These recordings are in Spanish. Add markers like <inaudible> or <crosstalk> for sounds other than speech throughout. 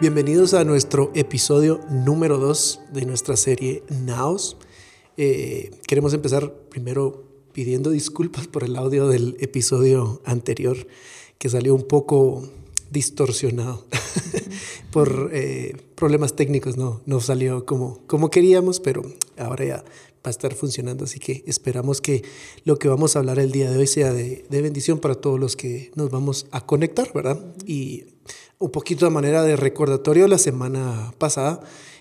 Bienvenidos a nuestro episodio número 2 de nuestra serie Naos. Eh, queremos empezar primero pidiendo disculpas por el audio del episodio anterior que salió un poco distorsionado <laughs> por eh, problemas técnicos, no, no salió como, como queríamos, pero ahora ya va a estar funcionando, así que esperamos que lo que vamos a hablar el día de hoy sea de, de bendición para todos los que nos vamos a conectar, ¿verdad? Y un poquito de manera de recordatorio, la semana pasada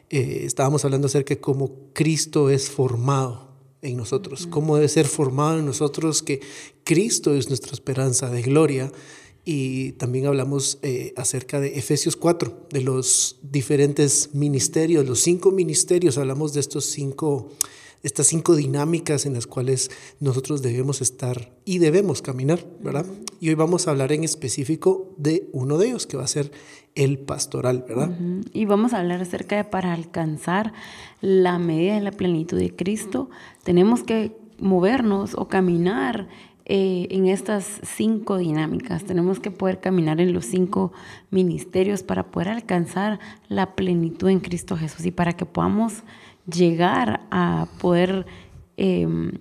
eh, estábamos hablando acerca de cómo Cristo es formado en nosotros, cómo debe ser formado en nosotros, que Cristo es nuestra esperanza de gloria. Y también hablamos eh, acerca de Efesios 4, de los diferentes ministerios, los cinco ministerios, hablamos de estos cinco estas cinco dinámicas en las cuales nosotros debemos estar y debemos caminar, ¿verdad? Y hoy vamos a hablar en específico de uno de ellos, que va a ser el pastoral, ¿verdad? Y vamos a hablar acerca de para alcanzar la medida de la plenitud de Cristo, tenemos que movernos o caminar eh, en estas cinco dinámicas. Tenemos que poder caminar en los cinco ministerios para poder alcanzar la plenitud en Cristo Jesús y para que podamos llegar a poder em,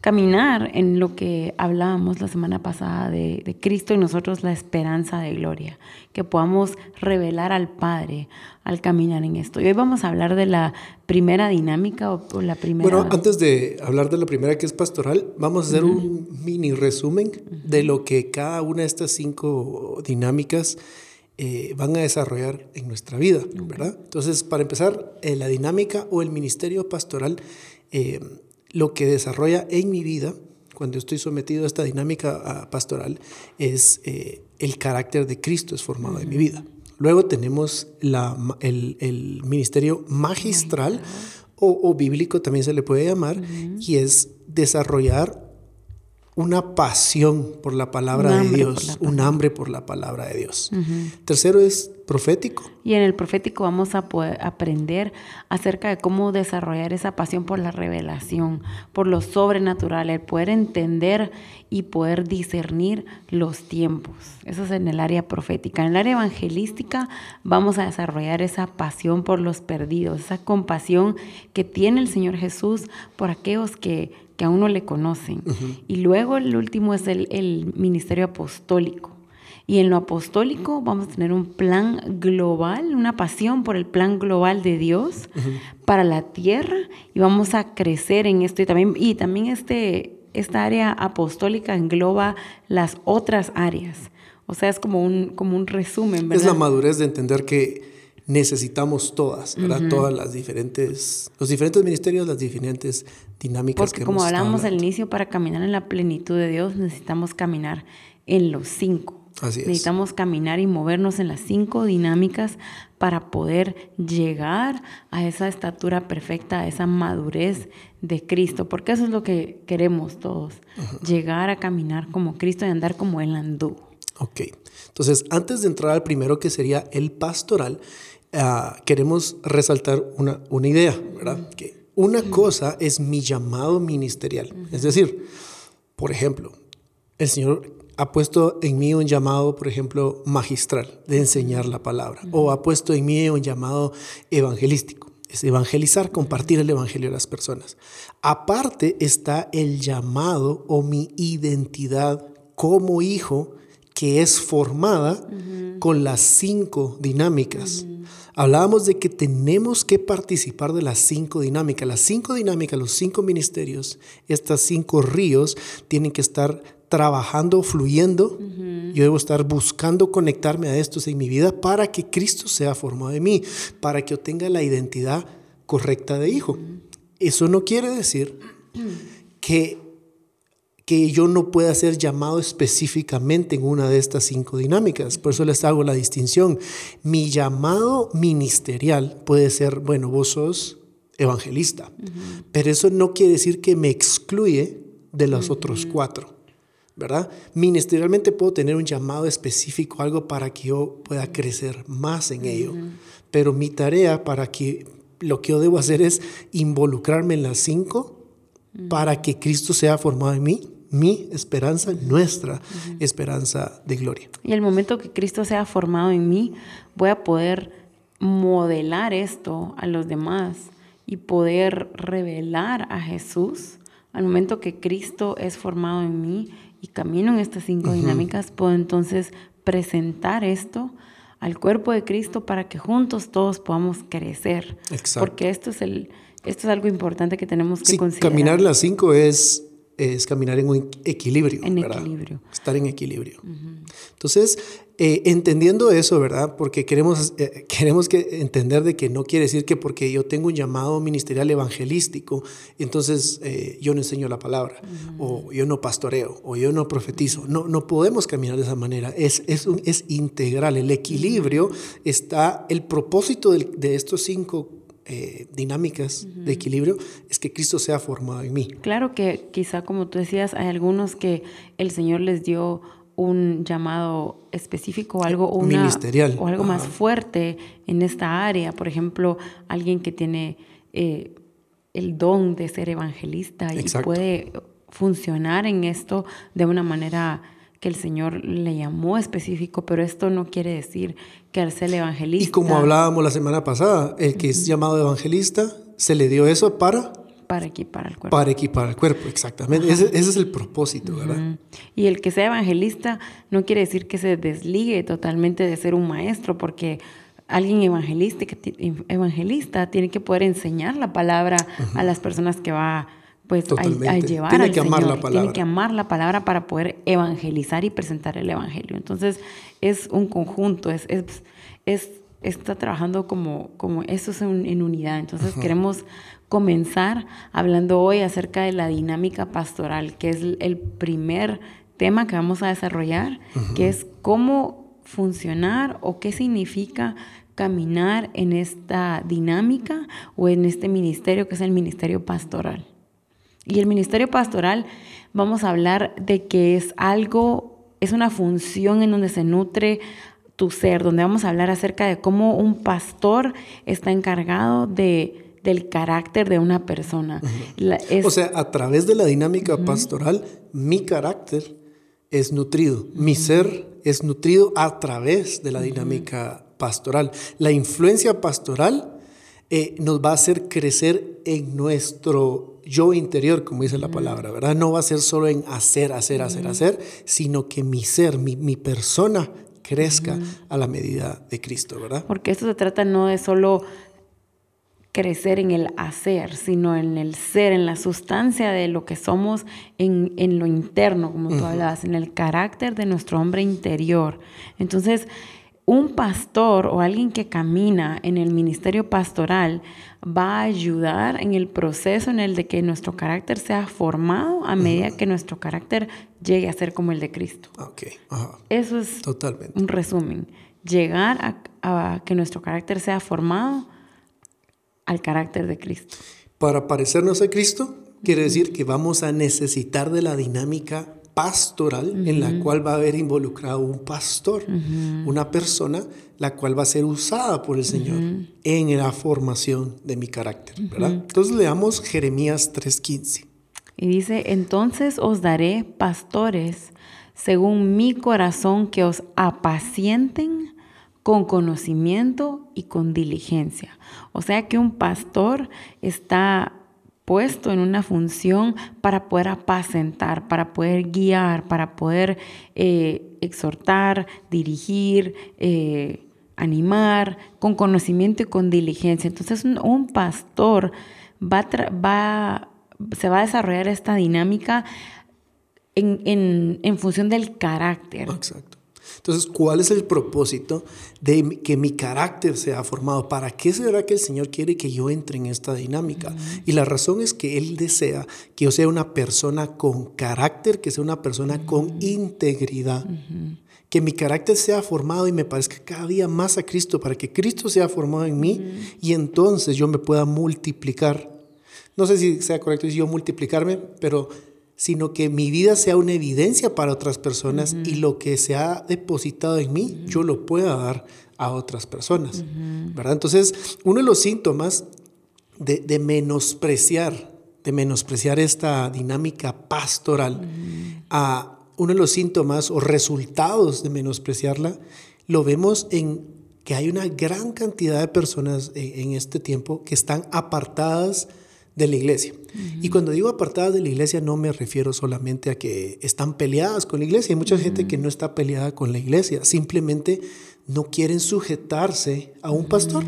caminar en lo que hablábamos la semana pasada de, de, Cristo y nosotros la esperanza de gloria, que podamos revelar al Padre al caminar en esto. Y hoy vamos a hablar de la primera dinámica o, la primera... Bueno, antes de hablar de la primera que es pastoral, vamos a hacer un mini resumen de lo que cada una de estas cinco dinámicas eh, van a desarrollar en nuestra vida, ¿verdad? Entonces, para empezar, eh, la dinámica o el ministerio pastoral, eh, lo que desarrolla en mi vida, cuando estoy sometido a esta dinámica pastoral, es el carácter de Cristo es formado en mi vida. Luego tenemos la, el, el, ministerio magistral o, o, bíblico, también se le puede llamar, y es desarrollar una pasión por la palabra de Dios, un hambre por la palabra de Dios. Tercero es profético. Y en el profético vamos a poder aprender acerca de cómo desarrollar esa pasión por la revelación, por lo sobrenatural, el poder entender y poder discernir los tiempos. Eso es en el área profética. En el área evangelística vamos a desarrollar esa pasión por los perdidos, esa compasión que tiene el Señor Jesús por aquellos que que aún no le conocen. Y luego el último es el, ministerio apostólico. Y en lo apostólico vamos a tener un plan global, una pasión por el plan global de Dios para la tierra y vamos a crecer en esto. Y también, y también este, esta área apostólica engloba las otras áreas. O sea, es como un, como un resumen. Es la madurez de entender que necesitamos todas, ¿verdad? Todas las diferentes, los diferentes ministerios, las diferentes dinámicas Porque como hablamos al inicio, para caminar en la plenitud de Dios necesitamos caminar en los cinco. Así es. Necesitamos caminar y movernos en las cinco dinámicas para poder llegar a esa estatura perfecta, a esa madurez de Cristo, porque eso es lo que queremos todos, llegar a caminar como Cristo y andar como Él anduvo. Ok, entonces antes de entrar al primero que sería el pastoral, Ah, queremos resaltar una, una idea, ¿verdad? Que una cosa es mi llamado ministerial. Es decir, por ejemplo, el Señor ha puesto en mí un llamado, por ejemplo, magistral, de enseñar la palabra, o ha puesto en mí un llamado evangelístico, es evangelizar, compartir el evangelio a las personas. Aparte está el llamado o mi identidad como hijo que es formada con las cinco dinámicas. Hablábamos de que tenemos que participar de las cinco dinámicas. Las cinco dinámicas, los cinco ministerios, estas cinco ríos tienen que estar trabajando, fluyendo. Yo debo estar buscando conectarme a estos en mi vida para que Cristo sea formado en mí, para que yo tenga la identidad correcta de hijo. Eso no quiere decir que que yo no pueda ser llamado específicamente en una de estas cinco dinámicas. Por eso les hago la distinción. Mi llamado ministerial puede ser, bueno, vos sos evangelista, pero eso no quiere decir que me excluye de los otros cuatro. ¿Verdad? Ministerialmente puedo tener un llamado específico, algo para que yo pueda crecer más en ello, pero mi tarea para que lo que yo debo hacer es involucrarme en las cinco para que Cristo sea formado en mí mi esperanza, nuestra esperanza de gloria. Y el momento que Cristo sea formado en mí, voy a poder modelar esto a los demás y poder revelar a Jesús. Al momento que Cristo es formado en mí y camino en estas cinco dinámicas, puedo entonces presentar esto al cuerpo de Cristo para que juntos todos podamos crecer. Exacto. Porque esto es, el, esto es algo importante que tenemos que sí, considerar. Caminar las cinco es es caminar en un equilibrio. En equilibrio. Estar en equilibrio. Entonces, eh, entendiendo eso, ¿verdad? Porque queremos, eh, queremos que entender de que no quiere decir que porque yo tengo un llamado ministerial evangelístico, entonces eh, yo no enseño la palabra, o yo no pastoreo, o yo no profetizo. No, no podemos caminar de esa manera. Es, es, un, es integral. El equilibrio está, el propósito de, de estos cinco eh, dinámicas de equilibrio es que Cristo sea formado en mí. Claro que quizá como tú decías, hay algunos que el Señor les dio un llamado específico o algo ministerial o algo más fuerte en esta área. Por ejemplo, alguien que tiene eh, el don de ser evangelista y puede funcionar en esto de una manera que el Señor le llamó específico, pero esto no quiere decir que ser evangelista... Y como hablábamos la semana pasada, el que es llamado evangelista, se le dio eso para... Para equipar al cuerpo. Para equipar al cuerpo, exactamente. Ese, es el propósito, ¿verdad? Y el que sea evangelista no quiere decir que se desligue totalmente de ser un maestro, porque alguien evangelista, evangelista tiene que poder enseñar la palabra a las personas que va pues a, llevar tiene que amar la palabra. Tiene que amar la palabra para poder evangelizar y presentar el evangelio. Entonces es un conjunto, es, es, está trabajando como, como eso es en unidad. Entonces queremos comenzar hablando hoy acerca de la dinámica pastoral, que es el primer tema que vamos a desarrollar, que es cómo funcionar o qué significa caminar en esta dinámica o en este ministerio que es el ministerio pastoral. Y el ministerio pastoral, vamos a hablar de que es algo, es una función en donde se nutre tu ser, donde vamos a hablar acerca de cómo un pastor está encargado de del carácter de una persona. o sea, a través de la dinámica pastoral, mi carácter es nutrido, mi ser es nutrido a través de la dinámica pastoral. La influencia pastoral eh, nos va a hacer crecer en nuestro yo interior, como dice la palabra, ¿verdad? No va a ser solo en hacer, hacer, hacer, hacer, sino que mi ser, mi, mi persona crezca a la medida de Cristo, ¿verdad? Porque esto se trata no de solo crecer en el hacer, sino en el ser, en la sustancia de lo que somos, en, en lo interno, como tú hablabas, en el carácter de nuestro hombre interior. Entonces, un pastor o alguien que camina en el ministerio pastoral va a ayudar en el proceso en el de que nuestro carácter sea formado a medida que nuestro carácter llegue a ser como el de Cristo. Eso es Totalmente. un resumen. Llegar a, que nuestro carácter sea formado al carácter de Cristo. Para parecernos a Cristo, quiere decir que vamos a necesitar de la dinámica pastoral en la cual va a haber involucrado un pastor, una persona la cual va a ser usada por el Señor en la formación de mi carácter, ¿verdad? Entonces leamos Jeremías 3:15. Y dice, entonces os daré pastores según mi corazón que os apacienten con conocimiento y con diligencia. O sea que un pastor está puesto en una función para poder apacentar, para poder guiar, para poder eh, exhortar, dirigir, eh, animar, con conocimiento y con diligencia. Entonces un, pastor va, va, se va a desarrollar esta dinámica en, en función del carácter. Exacto. Entonces, ¿cuál es el propósito de que mi carácter sea formado? ¿Para qué será que el Señor quiere que yo entre en esta dinámica? Y la razón es que Él desea que yo sea una persona con carácter, que sea una persona con integridad. Que mi carácter sea formado y me parezca cada día más a Cristo, para que Cristo sea formado en mí y entonces yo me pueda multiplicar. No sé si sea correcto decir yo multiplicarme, pero sino que mi vida sea una evidencia para otras personas y lo que se ha depositado en mí, yo lo pueda dar a otras personas. ¿verdad? Entonces, uno de los síntomas de, menospreciar de menospreciar esta dinámica pastoral, a uno de los síntomas o resultados de menospreciarla, lo vemos en que hay una gran cantidad de personas en, este tiempo que están apartadas de la iglesia. Y cuando digo apartadas de la iglesia no me refiero solamente a que están peleadas con la iglesia. Hay mucha gente que no está peleada con la iglesia, simplemente no quieren sujetarse a un pastor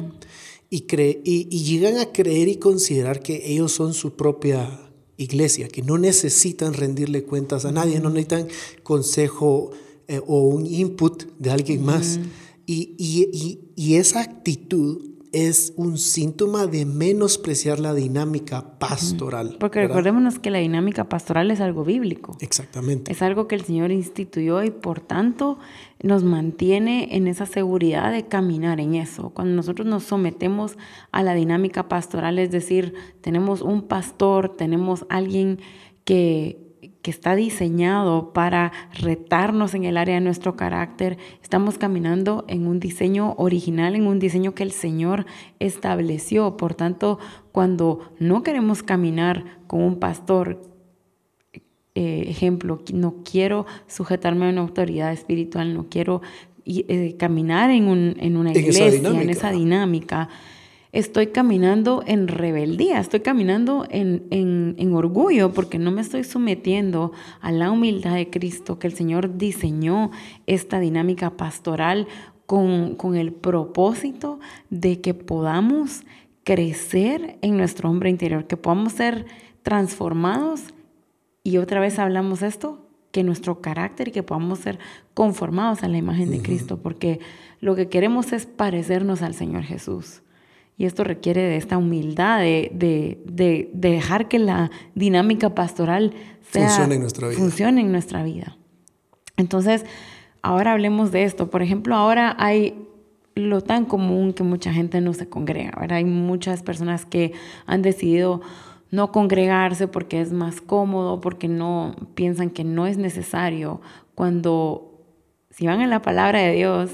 y, y, llegan a creer y considerar que ellos son su propia iglesia, que no necesitan rendirle cuentas a nadie, no necesitan consejo eh, o un input de alguien más. Y, y, esa actitud es un síntoma de menospreciar la dinámica pastoral. Porque recordémonos que la dinámica pastoral es algo bíblico. Exactamente. Es algo que el Señor instituyó y por tanto nos mantiene en esa seguridad de caminar en eso. Cuando nosotros nos sometemos a la dinámica pastoral, es decir, tenemos un pastor, tenemos alguien que que está diseñado para retarnos en el área de nuestro carácter. Estamos caminando en un diseño original, en un diseño que el Señor estableció. Por tanto, cuando no queremos caminar con un pastor, eh, ejemplo, no quiero sujetarme a una autoridad espiritual, no quiero eh, caminar en, un, en una iglesia, en esa dinámica estoy caminando en rebeldía, estoy caminando en, orgullo porque no me estoy sometiendo a la humildad de Cristo, que el Señor diseñó esta dinámica pastoral con, con el propósito de que podamos crecer en nuestro hombre interior, que podamos ser transformados. Y otra vez hablamos esto, que nuestro carácter y que podamos ser conformados a la imagen de Cristo, porque lo que queremos es parecernos al Señor Jesús. Y esto requiere de esta humildad, de, dejar que la dinámica pastoral funcione en nuestra vida. Funcione en nuestra vida. Entonces, ahora hablemos de esto. Por ejemplo, ahora hay lo tan común que mucha gente no se congrega. Hay muchas personas que han decidido no congregarse porque es más cómodo, porque no piensan que no es necesario. Cuando si van a la palabra de Dios,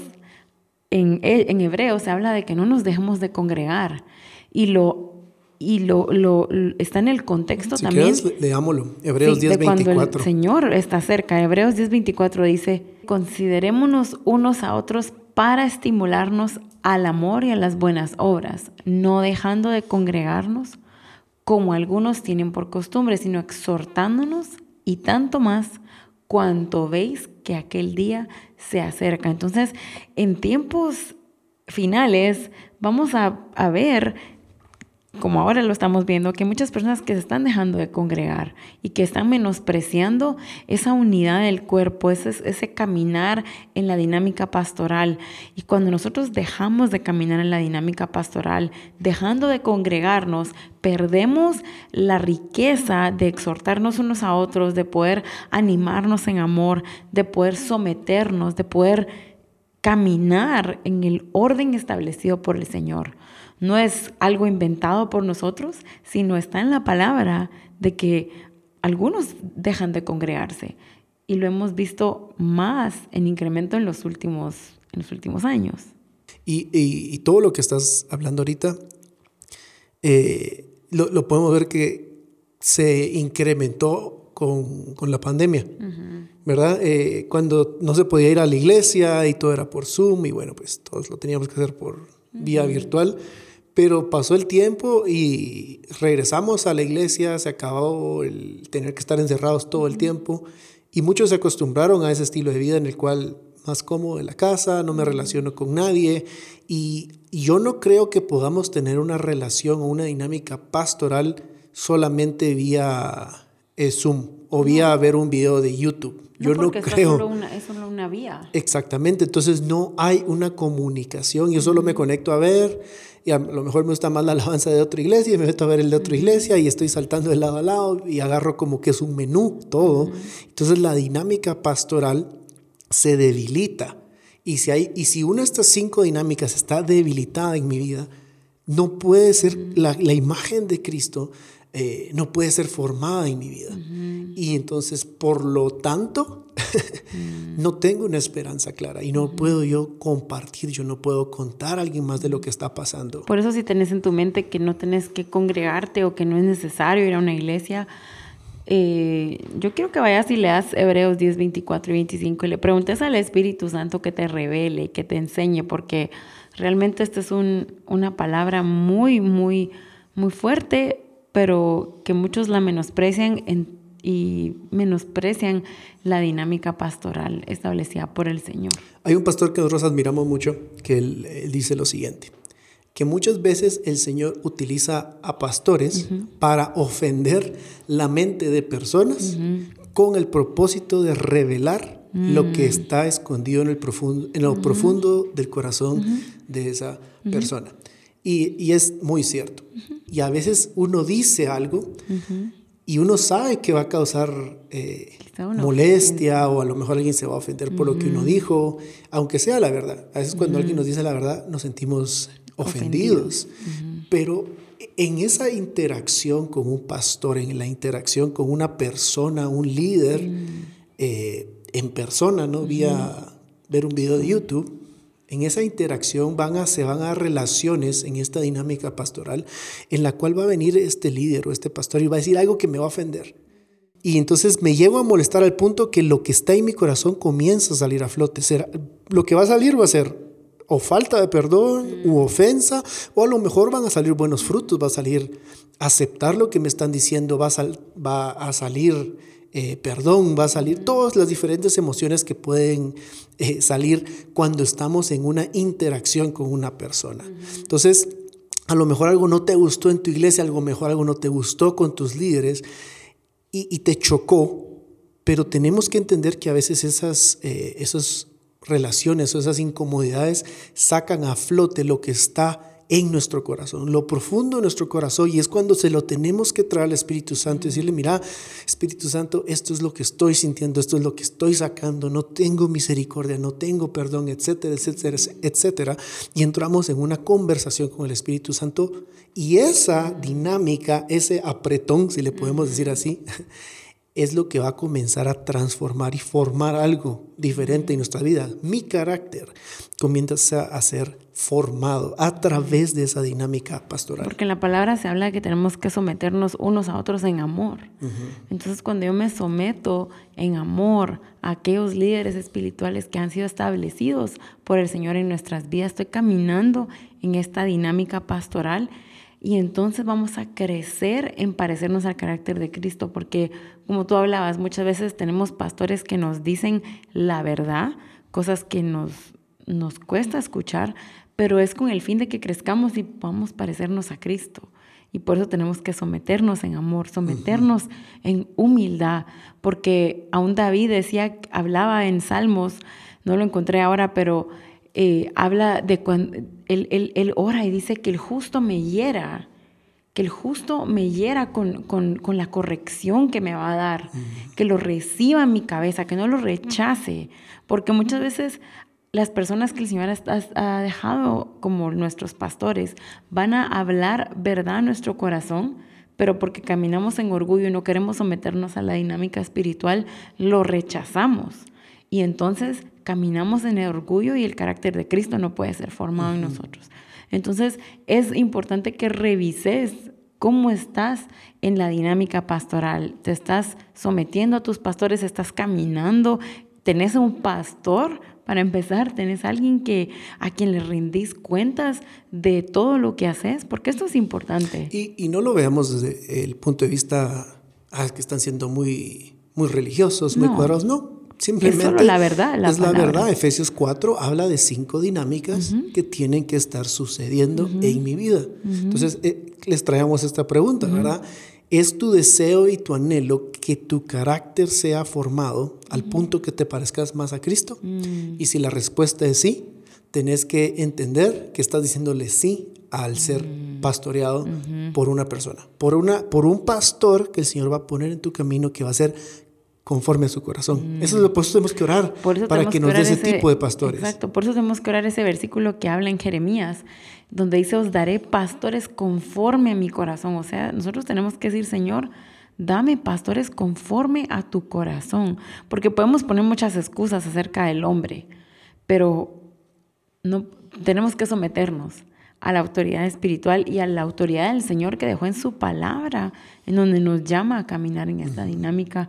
en, en hebreo se habla de que no nos dejemos de congregar y lo y lo, lo, está en el contexto también. Quieres, leámoslo. Hebreos 10, Cuando el Señor está cerca. Hebreos 10, 24 dice: Considerémonos unos a otros para estimularnos al amor y a las buenas obras, no dejando de congregarnos como algunos tienen por costumbre, sino exhortándonos y tanto más cuanto veis que aquel día se acerca. Entonces, en tiempos finales vamos a, a ver como ahora lo estamos viendo, que muchas personas que se están dejando de congregar y que están menospreciando esa unidad del cuerpo, ese, ese caminar en la dinámica pastoral. Y cuando nosotros dejamos de caminar en la dinámica pastoral, dejando de congregarnos, perdemos la riqueza de exhortarnos unos a otros, de poder animarnos en amor, de poder someternos, de poder caminar en el orden establecido por el Señor. No es algo inventado por nosotros, sino está en la palabra de que algunos dejan de congregarse. Y lo hemos visto más en incremento en los últimos, en los últimos años. Y, todo lo que estás hablando ahorita, eh, lo, podemos ver que se incrementó con, la pandemia, ¿verdad? Eh, cuando no se podía ir a la iglesia y todo era por Zoom y bueno, pues todos lo teníamos que hacer por vía virtual. Pero pasó el tiempo y regresamos a la iglesia, se acabó el tener que estar encerrados todo el tiempo. Y muchos se acostumbraron a ese estilo de vida en el cual más cómodo en la casa, no me relaciono con nadie. Y, yo no creo que podamos tener una relación o una dinámica pastoral solamente vía eh, Zoom o vía ver un video de YouTube. Yo no, creo. Solo una, es solo una vía. Exactamente, entonces no hay una comunicación. Yo solo me conecto a ver y a lo mejor me gusta más la alabanza de otra iglesia y me meto a ver el de otra iglesia y estoy saltando de lado a lado y agarro como que es un menú todo. Entonces la dinámica pastoral se debilita. Y si, hay, y si una de estas cinco dinámicas está debilitada en mi vida, no puede ser la, la imagen de Cristo, eh, no puede ser formada en mi vida. Y entonces, por lo tanto, <laughs> no tengo una esperanza clara y no puedo yo compartir, yo no puedo contar a alguien más de lo que está pasando. Por eso si tenés en tu mente que no tenés que congregarte o que no es necesario ir a una iglesia, eh, yo quiero que vayas y leas Hebreos 10, 24 y 25 y le preguntes al Espíritu Santo que te revele, que te enseñe, porque realmente esta es un, una palabra muy, muy, muy fuerte, pero que muchos la menosprecian y menosprecian la dinámica pastoral establecida por el Señor. Hay un pastor que nosotros admiramos mucho que él dice lo siguiente que muchas veces el Señor utiliza a pastores para ofender la mente de personas con el propósito de revelar lo que mm. está escondido en, el profundo, en lo profundo del corazón de esa persona. Y, es muy cierto. Y a veces uno dice algo y uno sabe que va a causar eh, molestia o a lo mejor alguien se va a ofender por lo que uno dijo, aunque sea la verdad. A veces cuando alguien nos dice la verdad nos sentimos ofendidos. Pero en esa interacción con un pastor, en la interacción con una persona, un líder, mm. eh, en persona, ¿no? Vía ver un video de YouTube. En esa interacción van a, se van a relaciones en esta dinámica pastoral en la cual va a venir este líder o este pastor y va a decir algo que me va a ofender. Y entonces me llevo a molestar al punto que lo que está en mi corazón comienza a salir a flote. Será, lo que va a salir va a ser o falta de perdón u mm. ofensa, o a lo mejor van a salir buenos frutos, va a salir aceptar lo que me están diciendo, va a, va a salir eh, perdón, va a salir todas las diferentes emociones que pueden eh, salir cuando estamos en una interacción con una persona. Entonces, a lo mejor algo no te gustó en tu iglesia, algo mejor algo no te gustó con tus líderes y, y te chocó, pero tenemos que entender que a veces esas, eh, esos relaciones o esas incomodidades sacan a flote lo que está en nuestro corazón, lo profundo de nuestro corazón, y es cuando se lo tenemos que traer al Espíritu Santo y decirle, mira, Espíritu Santo, esto es lo que estoy sintiendo, esto es lo que estoy sacando, no tengo misericordia, no tengo perdón, etcétera, etcétera, etcétera, y entramos en una conversación con el Espíritu Santo, y esa dinámica, ese apretón, si le podemos decir así, <laughs> es lo que va a comenzar a transformar y formar algo diferente en nuestra vida. Mi carácter comienza a ser formado a través de esa dinámica pastoral. Porque en la palabra se habla de que tenemos que someternos unos a otros en amor. Entonces cuando yo me someto en amor a aquellos líderes espirituales que han sido establecidos por el Señor en nuestras vidas, estoy caminando en esta dinámica pastoral y entonces vamos a crecer en parecernos al carácter de Cristo, porque como tú hablabas, muchas veces tenemos pastores que nos dicen la verdad, cosas que nos, nos cuesta escuchar, pero es con el fin de que crezcamos y podamos parecernos a Cristo. Y por eso tenemos que someternos en amor, someternos en humildad, porque aún David decía, hablaba en Salmos, no lo encontré ahora, pero eh, habla de cuando él, él, ora y dice que el justo me hiera, que el justo me hiera con, con, la corrección que me va a dar, que lo reciba en mi cabeza, que no lo rechace, porque muchas veces las personas que el Señor ha, dejado como nuestros pastores van a hablar verdad a nuestro corazón, pero porque caminamos en orgullo y no queremos someternos a la dinámica espiritual, lo rechazamos. Y entonces caminamos en el orgullo y el carácter de Cristo no puede ser formado en nosotros. Entonces es importante que revises cómo estás en la dinámica pastoral. ¿Te estás sometiendo a tus pastores? ¿Estás caminando? ¿Tenés un pastor? Para empezar, ¿tenés alguien que, a quien le rendís cuentas de todo lo que haces? Porque esto es importante. Y, no lo veamos desde el punto de vista ah, que están siendo muy, muy religiosos, muy cuadrados. No, Simplemente es la verdad. es la verdad. Efesios 4 habla de cinco dinámicas que tienen que estar sucediendo en mi vida. Entonces, eh, les traemos esta pregunta, ¿verdad? ¿Es tu deseo y tu anhelo que tu carácter sea formado al punto que te parezcas más a Cristo? Mm. Y si la respuesta es sí, tenés que entender que estás diciéndole sí al ser mm. pastoreado por una persona, por, una, por un pastor que el Señor va a poner en tu camino que va a ser conforme a su corazón. Eso es lo que tenemos que orar para que nos dé ese, tipo de pastores. Exacto, por eso tenemos que orar ese versículo que habla en Jeremías, donde dice, os daré pastores conforme a mi corazón. O sea, nosotros tenemos que decir, Señor, dame pastores conforme a tu corazón, porque podemos poner muchas excusas acerca del hombre, pero no tenemos que someternos a la autoridad espiritual y a la autoridad del Señor que dejó en su palabra, en donde nos llama a caminar en esta dinámica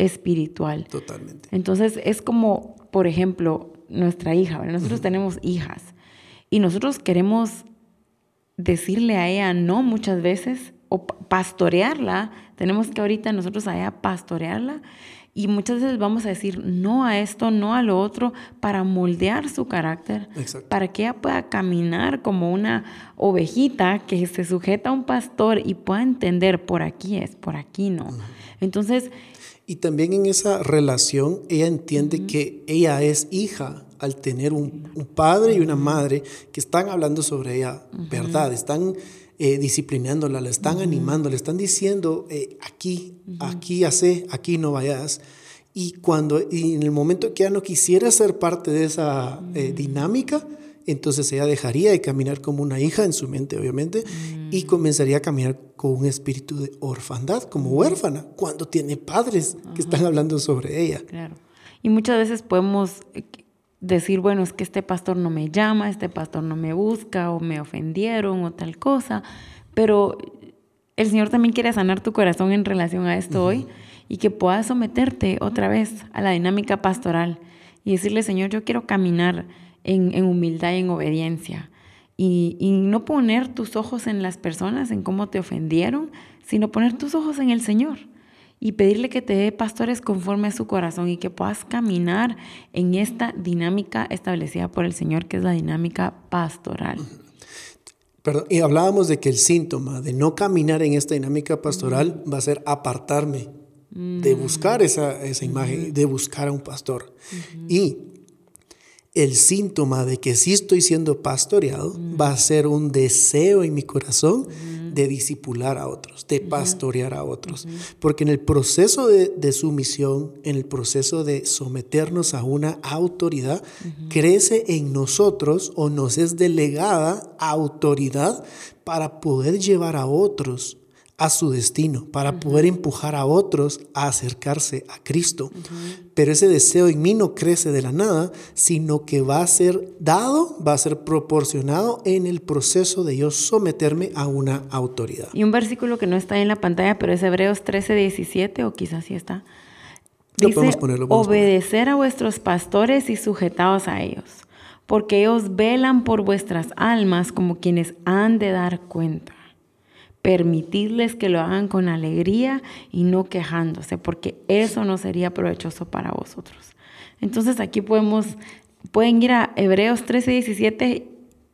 espiritual. Totalmente. Entonces es como, por ejemplo, nuestra hija, nosotros tenemos hijas y nosotros queremos decirle a ella no muchas veces o pastorearla, tenemos que ahorita nosotros a ella pastorearla y muchas veces vamos a decir no a esto, no a lo otro, para moldear su carácter, para que ella pueda caminar como una ovejita que se sujeta a un pastor y pueda entender por aquí es, por aquí no. Entonces... Y también en esa relación ella entiende que ella es hija al tener un, padre y una madre que están hablando sobre ella, ¿verdad? Están eh, disciplinándola, la están animando, le están diciendo, eh, aquí, aquí hace, aquí no vayas. Y cuando, y en el momento que ella no quisiera ser parte de esa eh, dinámica, entonces ella dejaría de caminar como una hija en su mente, obviamente, y comenzaría a caminar con un espíritu de orfandad, como huérfana, cuando tiene padres que están hablando sobre ella. Claro. Y muchas veces podemos decir, bueno, es que este pastor no me llama, este pastor no me busca, o me ofendieron, o tal cosa, pero el Señor también quiere sanar tu corazón en relación a esto hoy y que puedas someterte otra vez a la dinámica pastoral y decirle, Señor, yo quiero caminar en, humildad y en obediencia. Y, y, no poner tus ojos en las personas, en cómo te ofendieron, sino poner tus ojos en el Señor y pedirle que te dé pastores conforme a su corazón y que puedas caminar en esta dinámica establecida por el Señor, que es la dinámica pastoral. Perdón, y hablábamos de que el síntoma de no caminar en esta dinámica pastoral va a ser apartarme de buscar esa, esa imagen, de buscar a un pastor. Y el síntoma de que sí estoy siendo pastoreado va a ser un deseo en mi corazón de disipular a otros, de pastorear a otros. Porque en el proceso de, sumisión, en el proceso de someternos a una autoridad, crece en nosotros o nos es delegada autoridad para poder llevar a otros a su destino, para poder empujar a otros a acercarse a Cristo. Pero ese deseo en mí no crece de la nada, sino que va a ser dado, va a ser proporcionado en el proceso de yo someterme a una autoridad. Y un versículo que no está en la pantalla, pero es Hebreos 13, 17, o quizás sí está. Dice, obedecer a vuestros pastores y sujetaos a ellos, porque ellos velan por vuestras almas como quienes han de dar cuenta permitirles que lo hagan con alegría y no quejándose, porque eso no sería provechoso para vosotros. Entonces aquí podemos, pueden ir a Hebreos 13, 17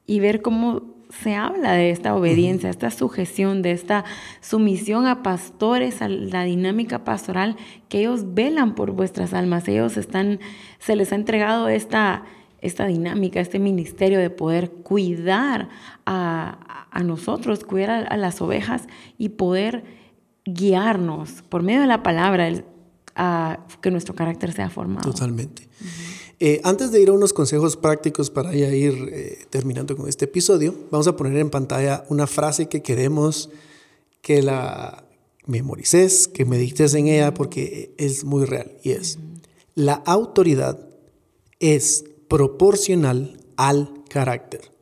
y ver cómo se habla de esta obediencia, esta sujeción, de esta sumisión a pastores, a la dinámica pastoral, que ellos velan por vuestras almas, ellos están, se les ha entregado esta, esta dinámica, este ministerio de poder cuidar a, nosotros, cuidar a, las ovejas y poder guiarnos por medio de la palabra a que nuestro carácter sea formado. Totalmente. Eh, antes de ir a unos consejos prácticos para ya ir eh, terminando con este episodio, vamos a poner en pantalla una frase que queremos que la memorices, que medites en ella porque es muy real y es, la autoridad es proporcional al carácter.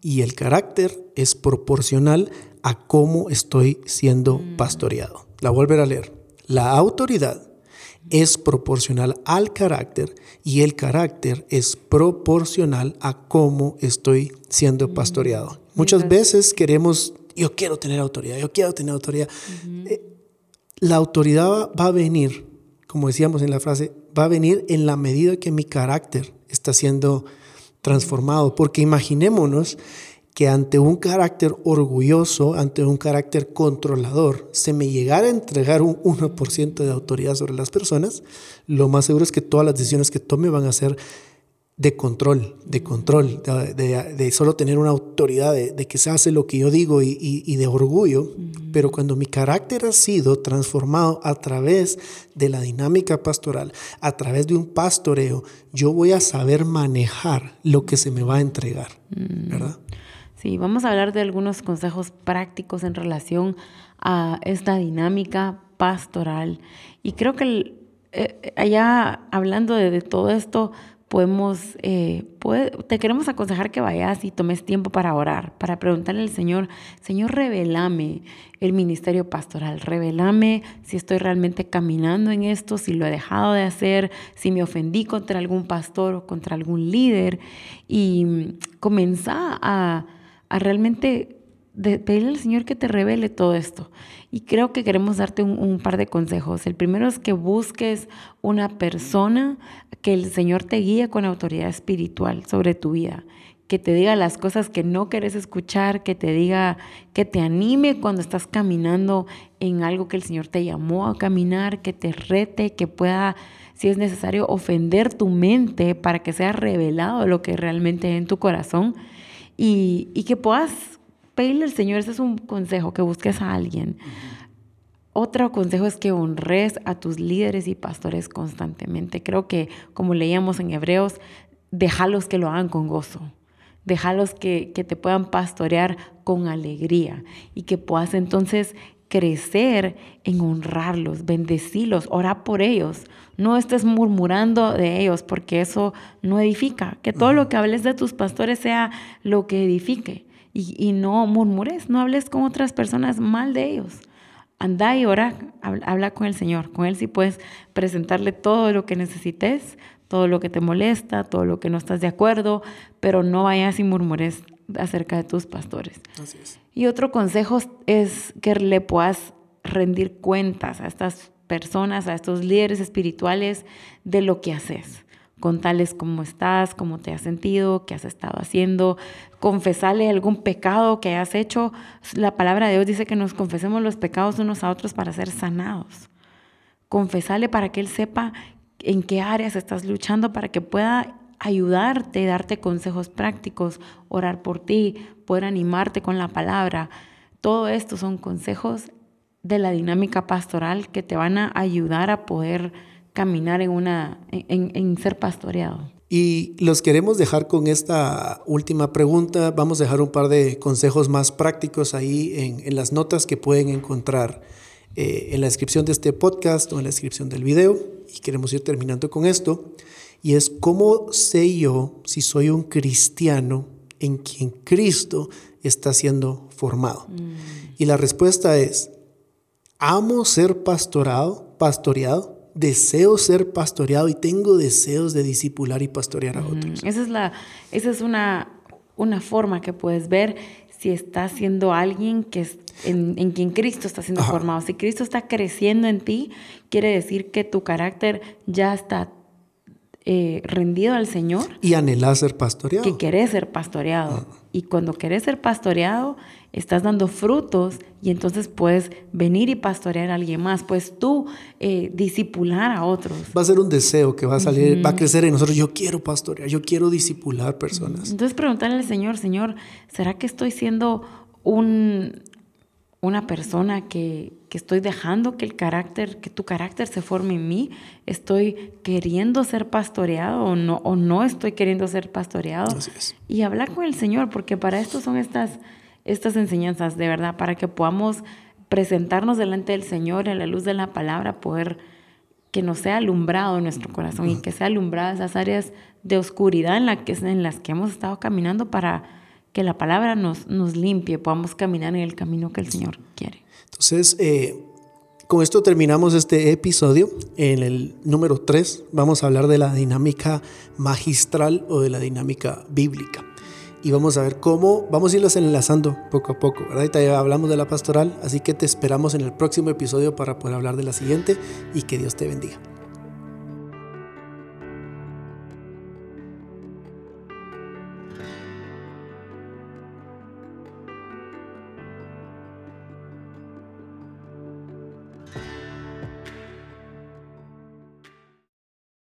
Y el carácter es proporcional a cómo estoy siendo mm. pastoreado. La volver a leer. La autoridad es proporcional al carácter y el carácter es proporcional a cómo estoy siendo mm. pastoreado. Muchas veces queremos, yo quiero tener autoridad, yo quiero tener autoridad. Eh, la autoridad va a venir, como decíamos en la frase, va a venir en la medida que mi carácter está siendo transformado, porque imaginémonos que ante un carácter orgulloso, ante un carácter controlador, se me llegara a entregar un 1% de autoridad sobre las personas, lo más seguro es que todas las decisiones que tome van a ser de control, de control, de, solo tener una autoridad, de, que se hace lo que yo digo y, de orgullo, pero cuando mi carácter ha sido transformado a través de la dinámica pastoral, a través de un pastoreo, yo voy a saber manejar lo que se me va a entregar, mm. ¿verdad? Sí, vamos a hablar de algunos consejos prácticos en relación a esta dinámica pastoral. Y creo que eh, allá hablando de, todo esto, podemos, eh, te queremos aconsejar que vayas y tomes tiempo para orar, para preguntarle al Señor, Señor, revelame el ministerio pastoral, revelame si estoy realmente caminando en esto, si lo he dejado de hacer, si me ofendí contra algún pastor o contra algún líder y comenzá a, a realmente pedirle al Señor que te revele todo esto. Y creo que queremos darte un, par de consejos. El primero es que busques una persona que el Señor te guíe con autoridad espiritual sobre tu vida, que te diga las cosas que no quieres escuchar, que te diga, que te anime cuando estás caminando en algo que el Señor te llamó a caminar, que te rete, que pueda, si es necesario, ofender tu mente para que sea revelado lo que realmente hay en tu corazón y, y que puedas pedirle al Señor, ese es un consejo, que busques a alguien. Otro consejo es que honres a tus líderes y pastores constantemente. Creo que, como leíamos en Hebreos, déjalos que lo hagan con gozo. Déjalos que, que te puedan pastorear con alegría y que puedas entonces crecer en honrarlos, bendecirlos, orar por ellos. No estés murmurando de ellos porque eso no edifica. Que todo lo que hables de tus pastores sea lo que edifique y, no murmures, no hables con otras personas mal de ellos. Anda y ora, habla con el Señor. Con Él sí puedes presentarle todo lo que necesites, todo lo que te molesta, todo lo que no estás de acuerdo, pero no vayas y murmures acerca de tus pastores. Así es. Y otro consejo es que le puedas rendir cuentas a estas personas, a estos líderes espirituales de lo que haces contarles cómo estás, cómo te has sentido, qué has estado haciendo, confesarle algún pecado que hayas hecho. La palabra de Dios dice que nos confesemos los pecados unos a otros para ser sanados. Confesarle para que Él sepa en qué áreas estás luchando, para que pueda ayudarte, darte consejos prácticos, orar por ti, poder animarte con la palabra. Todo esto son consejos de la dinámica pastoral que te van a ayudar a poder caminar en, una, en, ser pastoreado. Y los queremos dejar con esta última pregunta. Vamos a dejar un par de consejos más prácticos ahí en, las notas que pueden encontrar eh, en la descripción de este podcast o en la descripción del video. Y queremos ir terminando con esto. Y es cómo sé yo si soy un cristiano en quien Cristo está siendo formado. Mm. Y la respuesta es, amo ser pastorado, pastoreado deseo ser pastoreado y tengo deseos de discipular y pastorear a otros. Esa es, la, esa es una, una forma que puedes ver si estás siendo alguien que es en, quien Cristo está siendo formado. Si Cristo está creciendo en ti, quiere decir que tu carácter ya está eh, rendido al Señor. Y anhelas ser pastoreado. Que querés ser pastoreado. Y cuando querés ser pastoreado, estás dando frutos y entonces puedes venir y pastorear a alguien más, pues tú eh, disipular a otros. Va a ser un deseo que va a salir, va a crecer en nosotros. Yo quiero pastorear, yo quiero disipular personas. Entonces preguntarle al Señor, Señor, ¿será que estoy siendo un, una persona que, que, estoy dejando que el carácter, que tu carácter se forme en mí? ¿Estoy queriendo ser pastoreado o no, o no estoy queriendo ser pastoreado? Y hablar con el Señor, porque para esto son estas estas enseñanzas, de verdad, para que podamos presentarnos delante del Señor en la luz de la palabra, poder que nos sea alumbrado nuestro corazón y que sea alumbrada esas áreas de oscuridad en, la que, en las que hemos estado caminando para que la palabra nos, nos limpie, podamos caminar en el camino que el Señor quiere. Entonces, eh, con esto terminamos este episodio. En el número 3 vamos a hablar de la dinámica magistral o de la dinámica bíblica y vamos a ver cómo vamos a irlas enlazando poco a poco. Ahorita ya hablamos de la pastoral, así que te esperamos en el próximo episodio para poder hablar de la siguiente y que Dios te bendiga.